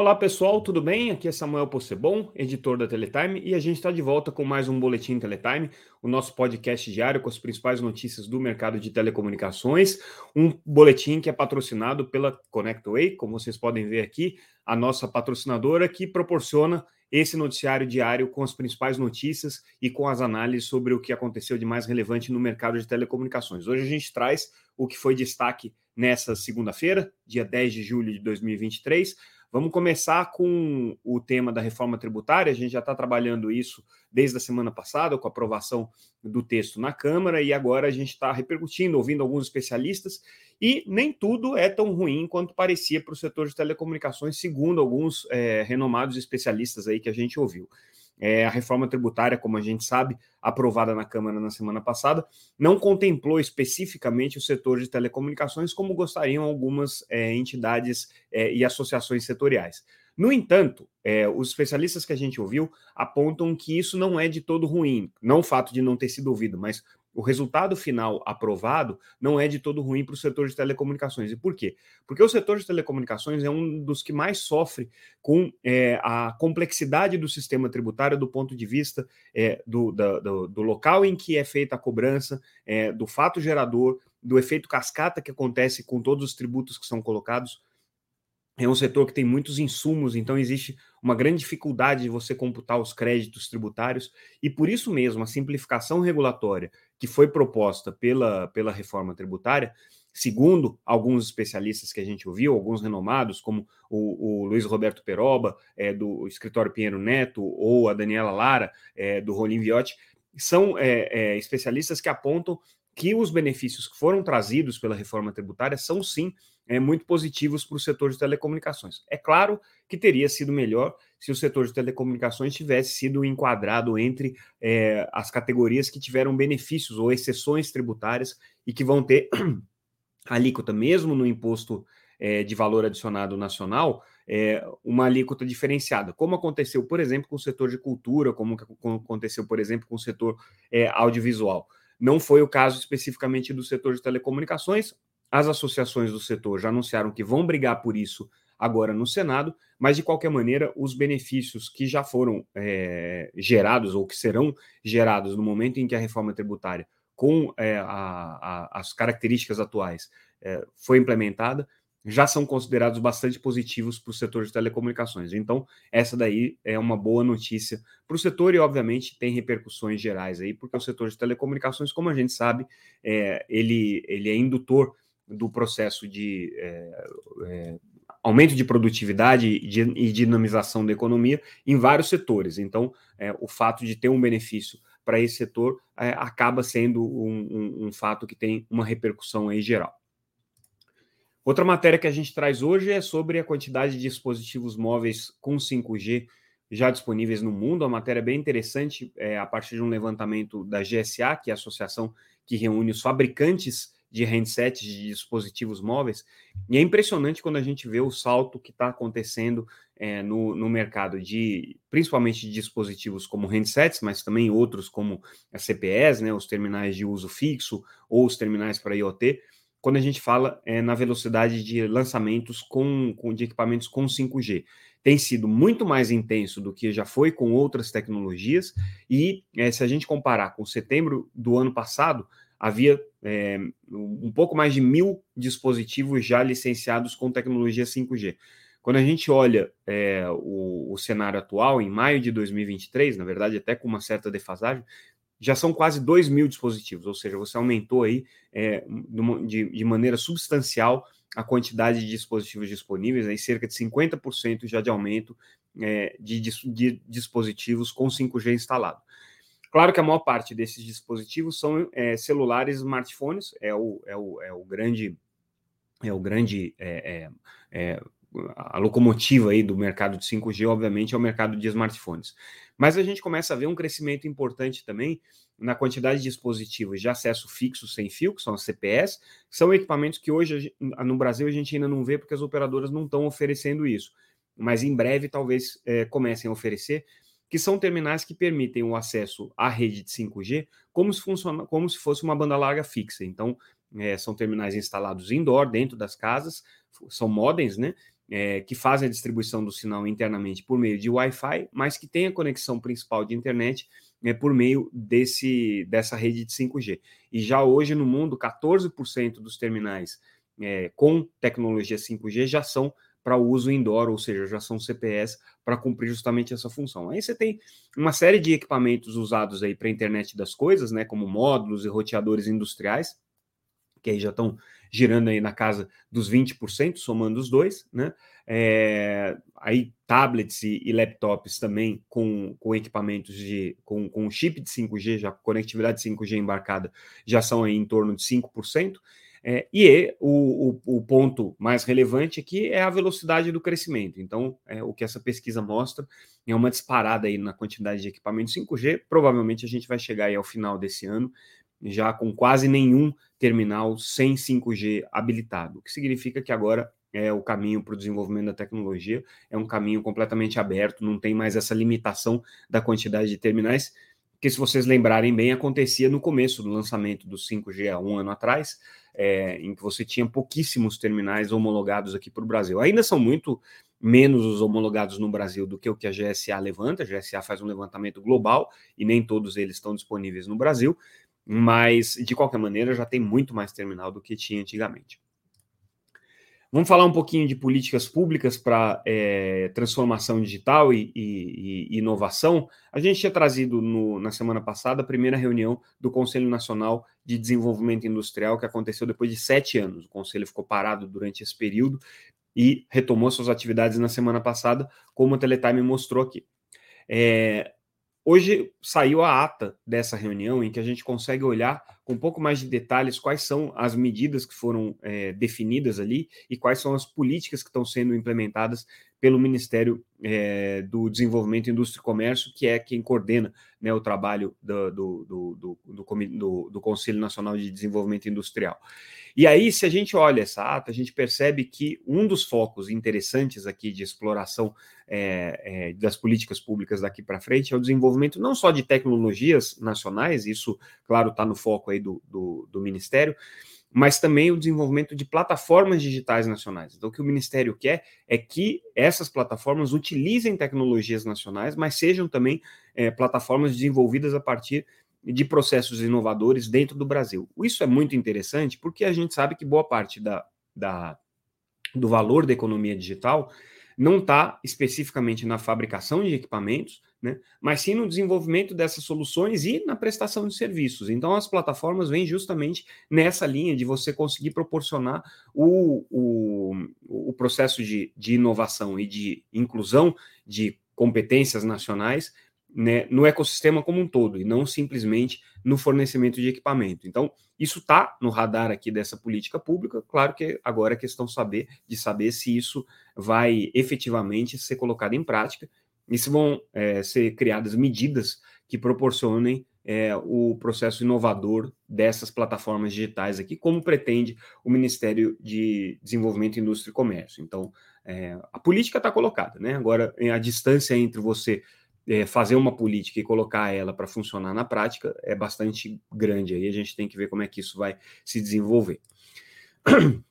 Olá pessoal, tudo bem? Aqui é Samuel Possebon, editor da Teletime, e a gente está de volta com mais um Boletim Teletime, o nosso podcast diário com as principais notícias do mercado de telecomunicações. Um boletim que é patrocinado pela ConnectWay, como vocês podem ver aqui, a nossa patrocinadora que proporciona esse noticiário diário com as principais notícias e com as análises sobre o que aconteceu de mais relevante no mercado de telecomunicações. Hoje a gente traz o que foi destaque nessa segunda-feira, dia 10 de julho de 2023 Vamos começar com o tema da reforma tributária. A gente já está trabalhando isso desde a semana passada, com a aprovação do texto na Câmara, e agora a gente está repercutindo, ouvindo alguns especialistas, e nem tudo é tão ruim quanto parecia para o setor de telecomunicações, segundo alguns é, renomados especialistas aí que a gente ouviu. É, a reforma tributária, como a gente sabe, aprovada na Câmara na semana passada, não contemplou especificamente o setor de telecomunicações como gostariam algumas é, entidades é, e associações setoriais. No entanto, é, os especialistas que a gente ouviu apontam que isso não é de todo ruim, não o fato de não ter sido ouvido, mas o resultado final aprovado não é de todo ruim para o setor de telecomunicações. E por quê? Porque o setor de telecomunicações é um dos que mais sofre com é, a complexidade do sistema tributário do ponto de vista é, do, do, do, local em que é feita a cobrança, é, do fato gerador, do efeito cascata que acontece com todos os tributos que são colocados é um setor que tem muitos insumos, então existe uma grande dificuldade de você computar os créditos tributários, e por isso mesmo a simplificação regulatória que foi proposta pela, pela reforma tributária, segundo alguns especialistas que a gente ouviu, alguns renomados, como o, o Luiz Roberto Peroba, é, do escritório Pinheiro Neto, ou a Daniela Lara, é, do Rolim Viotti, são é, é especialistas que apontam que os benefícios que foram trazidos pela reforma tributária são sim é, muito positivos para o setor de telecomunicações. É claro que teria sido melhor se o setor de telecomunicações tivesse sido enquadrado entre é, as categorias que tiveram benefícios ou exceções tributárias e que vão ter alíquota, mesmo no imposto é, de valor adicionado nacional, é, uma alíquota diferenciada, como aconteceu, por exemplo, com o setor de cultura, como aconteceu, por exemplo, com o setor é, audiovisual. Não foi o caso especificamente do setor de telecomunicações, as associações do setor já anunciaram que vão brigar por isso agora no Senado, mas de qualquer maneira, os benefícios que já foram é, gerados ou que serão gerados no momento em que a reforma tributária, com é, a, a, as características atuais, é, foi implementada, já são considerados bastante positivos para o setor de telecomunicações. Então, essa daí é uma boa notícia para o setor e, obviamente, tem repercussões gerais aí, porque o setor de telecomunicações, como a gente sabe, é, ele, ele é indutor do processo de é, é, aumento de produtividade e, dinamização da economia em vários setores. Então, é, o fato de ter um benefício para esse setor é, acaba sendo um, um, um, fato que tem uma repercussão aí geral. Outra matéria que a gente traz hoje é sobre a quantidade de dispositivos móveis com 5G já disponíveis no mundo. A matéria é bem interessante, é, a partir de um levantamento da GSA, que é a associação que reúne os fabricantes de handsets, de dispositivos móveis, e é impressionante quando a gente vê o salto que está acontecendo é, no, no mercado de, principalmente de dispositivos como handsets, mas também outros como as CPEs, né, os terminais de uso fixo, ou os terminais para IoT, quando a gente fala é, na velocidade de lançamentos com, com, de equipamentos com 5G. Tem sido muito mais intenso do que já foi com outras tecnologias, e é, se a gente comparar com setembro do ano passado, havia é, um pouco mais de mil dispositivos já licenciados com tecnologia 5G. Quando a gente olha o, o, cenário atual, em maio de 2023, na verdade, até com uma certa defasagem, já são quase 2 mil dispositivos, ou seja, você aumentou aí é, de, de, maneira substancial a quantidade de dispositivos disponíveis, aí cerca de 50% já de aumento é, de, de, de dispositivos com 5G instalado. Claro que a maior parte desses dispositivos são é, celulares smartphones, é o, é o, é o grande, é o grande é, é, é a locomotiva aí do mercado de 5G, obviamente, é o mercado de smartphones. Mas a gente começa a ver um crescimento importante também na quantidade de dispositivos de acesso fixo sem fio, que são as CPS, são equipamentos que hoje no Brasil a gente ainda não vê porque as operadoras não estão oferecendo isso. Mas em breve talvez é, comecem a oferecer, que são terminais que permitem o acesso à rede de 5G como se, funciona, como se fosse uma banda larga fixa. Então, é, são terminais instalados indoor, dentro das casas, são modems, né? É, que fazem a distribuição do sinal internamente por meio de Wi-Fi, mas que tem a conexão principal de internet é, por meio desse, dessa rede de 5G. E já hoje no mundo, 14% dos terminais é, com tecnologia 5G já são para uso indoor, ou seja, já são CPS para cumprir justamente essa função. Aí você tem uma série de equipamentos usados aí para a internet das coisas, né, como módulos e roteadores industriais, que aí já estão girando aí na casa dos 20%, somando os dois, né? É, aí tablets e, laptops também com, com equipamentos de com, com chip de 5G, já conectividade 5G embarcada, já são aí em torno de 5%. É, e o, o, o, ponto mais relevante aqui é a velocidade do crescimento. Então, é, o que essa pesquisa mostra é uma disparada aí na quantidade de equipamentos 5G. Provavelmente a gente vai chegar aí ao final desse ano já com quase nenhum terminal sem 5G habilitado, o que significa que agora é o caminho para o desenvolvimento da tecnologia, é um caminho completamente aberto, não tem mais essa limitação da quantidade de terminais, que se vocês lembrarem bem, acontecia no começo do lançamento do 5G há um ano atrás, é, em que você tinha pouquíssimos terminais homologados aqui para o Brasil. Ainda são muito menos os homologados no Brasil do que o que a GSA levanta. A GSA faz um levantamento global e nem todos eles estão disponíveis no Brasil, mas de qualquer maneira já tem muito mais terminal do que tinha antigamente. Vamos falar um pouquinho de políticas públicas para é, transformação digital e, e, e, inovação. A gente tinha trazido no, na semana passada a primeira reunião do Conselho Nacional de Desenvolvimento Industrial, que aconteceu depois de sete anos. O Conselho ficou parado durante esse período e retomou suas atividades na semana passada, como a Teletime mostrou aqui. É, Hoje saiu a ata dessa reunião em que a gente consegue olhar com um pouco mais de detalhes quais são as medidas que foram é, definidas ali e quais são as políticas que estão sendo implementadas pelo Ministério é, do Desenvolvimento, Indústria e Comércio, que é quem coordena né, o trabalho do, do, do, do, Conselho Nacional de Desenvolvimento Industrial. E aí, se a gente olha essa ata, a gente percebe que um dos focos interessantes aqui de exploração é, é, das políticas públicas daqui para frente é o desenvolvimento não só de tecnologias nacionais, isso, claro, está no foco aí do Ministério, mas também o desenvolvimento de plataformas digitais nacionais. Então, o que o Ministério quer é que essas plataformas utilizem tecnologias nacionais, mas sejam também é, plataformas desenvolvidas a partir de processos inovadores dentro do Brasil. Isso é muito interessante porque a gente sabe que boa parte da, da do valor da economia digital não está especificamente na fabricação de equipamentos, né, mas sim no desenvolvimento dessas soluções e na prestação de serviços. Então, as plataformas vêm justamente nessa linha de você conseguir proporcionar o, o, o processo de, de inovação e de inclusão de competências nacionais né, no ecossistema como um todo, e não simplesmente no fornecimento de equipamento. Então, isso está no radar aqui dessa política pública. Claro que agora é questão saber, de saber se isso vai efetivamente ser colocado em prática e se vão é, ser criadas medidas que proporcionem é, o processo inovador dessas plataformas digitais aqui, como pretende o Ministério de Desenvolvimento, Indústria e Comércio. Então, é, a política está colocada, né? Agora, a distância entre você é, fazer uma política e colocar ela para funcionar na prática é bastante grande. Aí a gente tem que ver como é que isso vai se desenvolver.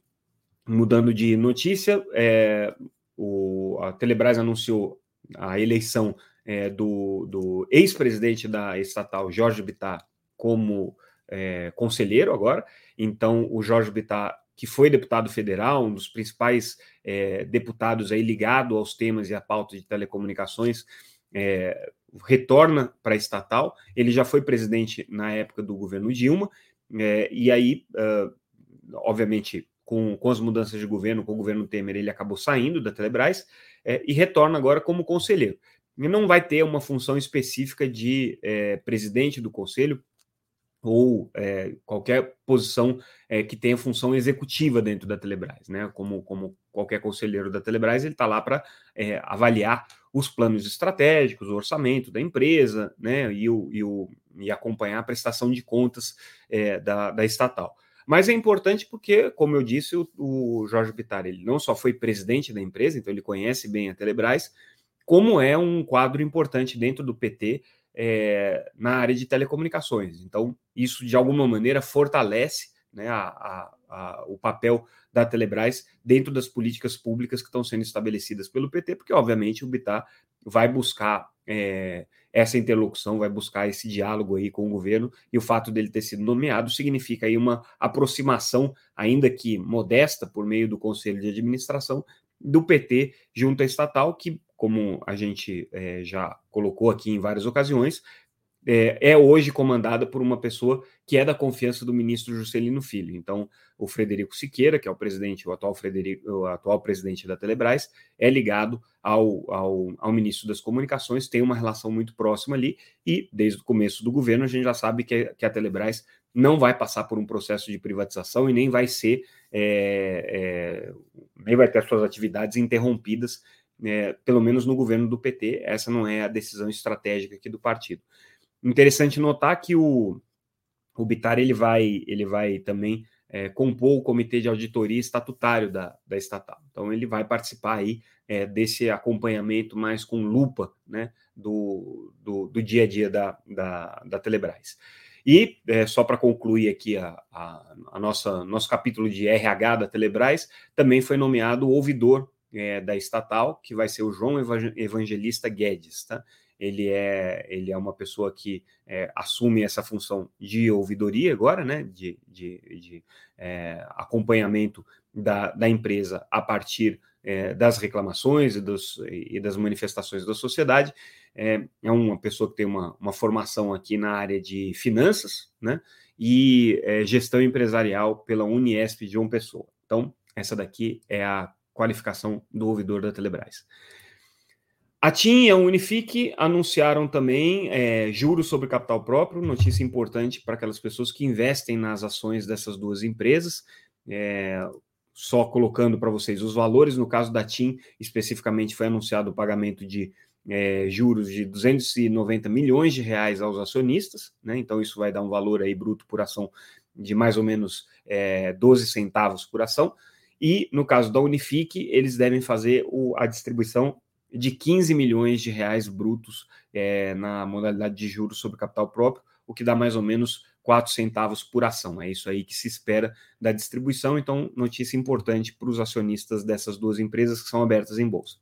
Mudando de notícia, é, o, a Telebrás anunciou a eleição é, do, do ex-presidente da estatal, Jorge Bittar, como é, conselheiro agora. Então, o Jorge Bittar, que foi deputado federal, um dos principais é, deputados aí ligado aos temas e à pauta de telecomunicações, é, retorna para a estatal. Ele já foi presidente na época do governo Dilma, é, e aí, uh, obviamente, com, com as mudanças de governo, com o governo Temer, ele acabou saindo da Telebrás é, e retorna agora como conselheiro. E não vai ter uma função específica de é, presidente do conselho, ou é, qualquer posição é, que tenha função executiva dentro da Telebrás, né? Como, como qualquer conselheiro da Telebrás, ele está lá para é, avaliar os planos estratégicos, o orçamento da empresa, né? E, o, e, o, e acompanhar a prestação de contas é, da, da estatal. Mas é importante porque, como eu disse, o, o Jorge Pitar ele não só foi presidente da empresa, então ele conhece bem a Telebrás, como é um quadro importante dentro do PT é, na área de telecomunicações. Então, isso de alguma maneira fortalece né, a, a, a, o papel da Telebrás dentro das políticas públicas que estão sendo estabelecidas pelo PT, porque, obviamente, o Bitar vai buscar é, essa interlocução, vai buscar esse diálogo aí com o governo, e o fato dele ter sido nomeado significa aí uma aproximação, ainda que modesta, por meio do Conselho de Administração, do PT junto à estatal, que, como a gente é, já colocou aqui em várias ocasiões, é, é, hoje comandada por uma pessoa que é da confiança do ministro Juscelino Filho. Então, o Frederico Siqueira, que é o presidente, o atual, Frederico, o atual presidente da Telebrás, é ligado ao, ao, ao, ministro das Comunicações, tem uma relação muito próxima ali, e desde o começo do governo a gente já sabe que, que a Telebrás não vai passar por um processo de privatização e nem vai ser, é, é, nem vai ter suas atividades interrompidas, é, pelo menos no governo do PT. Essa não é a decisão estratégica aqui do partido. Interessante notar que o, o Bitar ele vai, ele vai também é, compor o comitê de auditoria estatutário da, da estatal. Então ele vai participar aí é, desse acompanhamento mais com lupa né, do, do, do dia a dia da, da, da Telebrás. E é, só para concluir aqui a, a, a, nossa nosso capítulo de RH da Telebrás, também foi nomeado o ouvidor é, da estatal, que vai ser o João Evangelista Guedes, tá? Ele é, ele é uma pessoa que é, assume essa função de ouvidoria agora, né, de, de, de é, acompanhamento da, da empresa a partir é, das reclamações e, dos, e, das manifestações da sociedade. É, é, uma pessoa que tem uma, uma formação aqui na área de finanças, né, e é, gestão empresarial pela Uniesp de uma Pessoa. Então, essa daqui é a qualificação do ouvidor da Telebrás. A TIM e a Unifique anunciaram também é, juros sobre capital próprio, notícia importante para aquelas pessoas que investem nas ações dessas duas empresas. É, só colocando para vocês os valores, no caso da TIM, especificamente foi anunciado o pagamento de é, juros de 290 milhões de reais aos acionistas, né? Então isso vai dar um valor aí bruto por ação de mais ou menos é, 12 centavos por ação. E no caso da Unifique, eles devem fazer o, a distribuição de 15 milhões de reais brutos é, na modalidade de juros sobre capital próprio, o que dá mais ou menos 4 centavos por ação. É isso aí que se espera da distribuição. Então, notícia importante para os acionistas dessas duas empresas que são abertas em bolsa.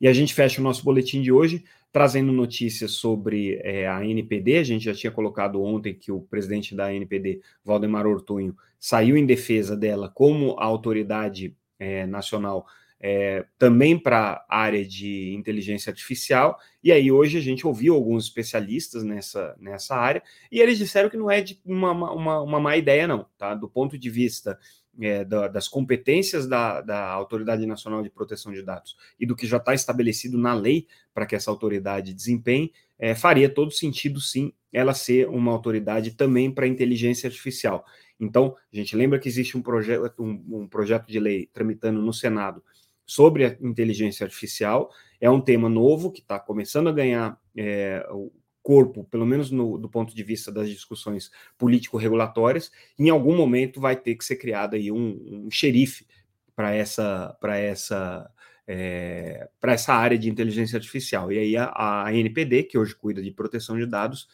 E a gente fecha o nosso boletim de hoje trazendo notícias sobre é, a NPD. A gente já tinha colocado ontem que o presidente da NPD, Valdemar Ortunho, saiu em defesa dela como a autoridade é, nacional é, também para a área de inteligência artificial. E aí hoje a gente ouviu alguns especialistas nessa, nessa área e eles disseram que não é uma, uma, uma má ideia, não, tá? Do ponto de vista é, da, das competências da, da Autoridade Nacional de Proteção de Dados e do que já está estabelecido na lei para que essa autoridade desempenhe, é, faria todo sentido, sim, ela ser uma autoridade também para inteligência artificial. Então, a gente lembra que existe um, projeto um, um projeto de lei tramitando no Senado sobre a inteligência artificial. É um tema novo que está começando a ganhar é, o corpo, pelo menos no, do ponto de vista das discussões político-regulatórias. Em algum momento vai ter que ser criado aí um, um xerife para essa, para essa é, para essa área de inteligência artificial. E aí a, a, NPD, que hoje cuida de proteção de dados,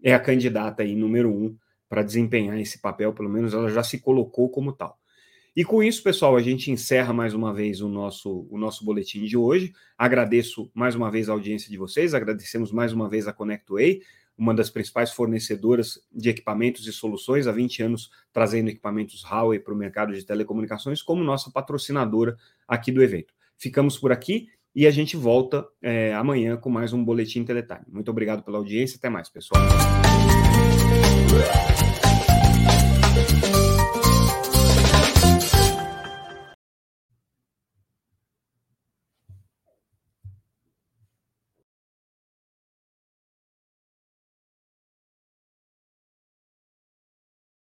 é a candidata aí número um para desempenhar esse papel, pelo menos ela já se colocou como tal. E com isso, pessoal, a gente encerra mais uma vez o nosso, o nosso boletim de hoje. Agradeço mais uma vez a audiência de vocês, agradecemos mais uma vez a ConnectWay, uma das principais fornecedoras de equipamentos e soluções, há 20 anos trazendo equipamentos Huawei para o mercado de telecomunicações, como nossa patrocinadora aqui do evento. Ficamos por aqui e a gente volta é, amanhã com mais um Boletim Teletime. Muito obrigado pela audiência, até mais, pessoal.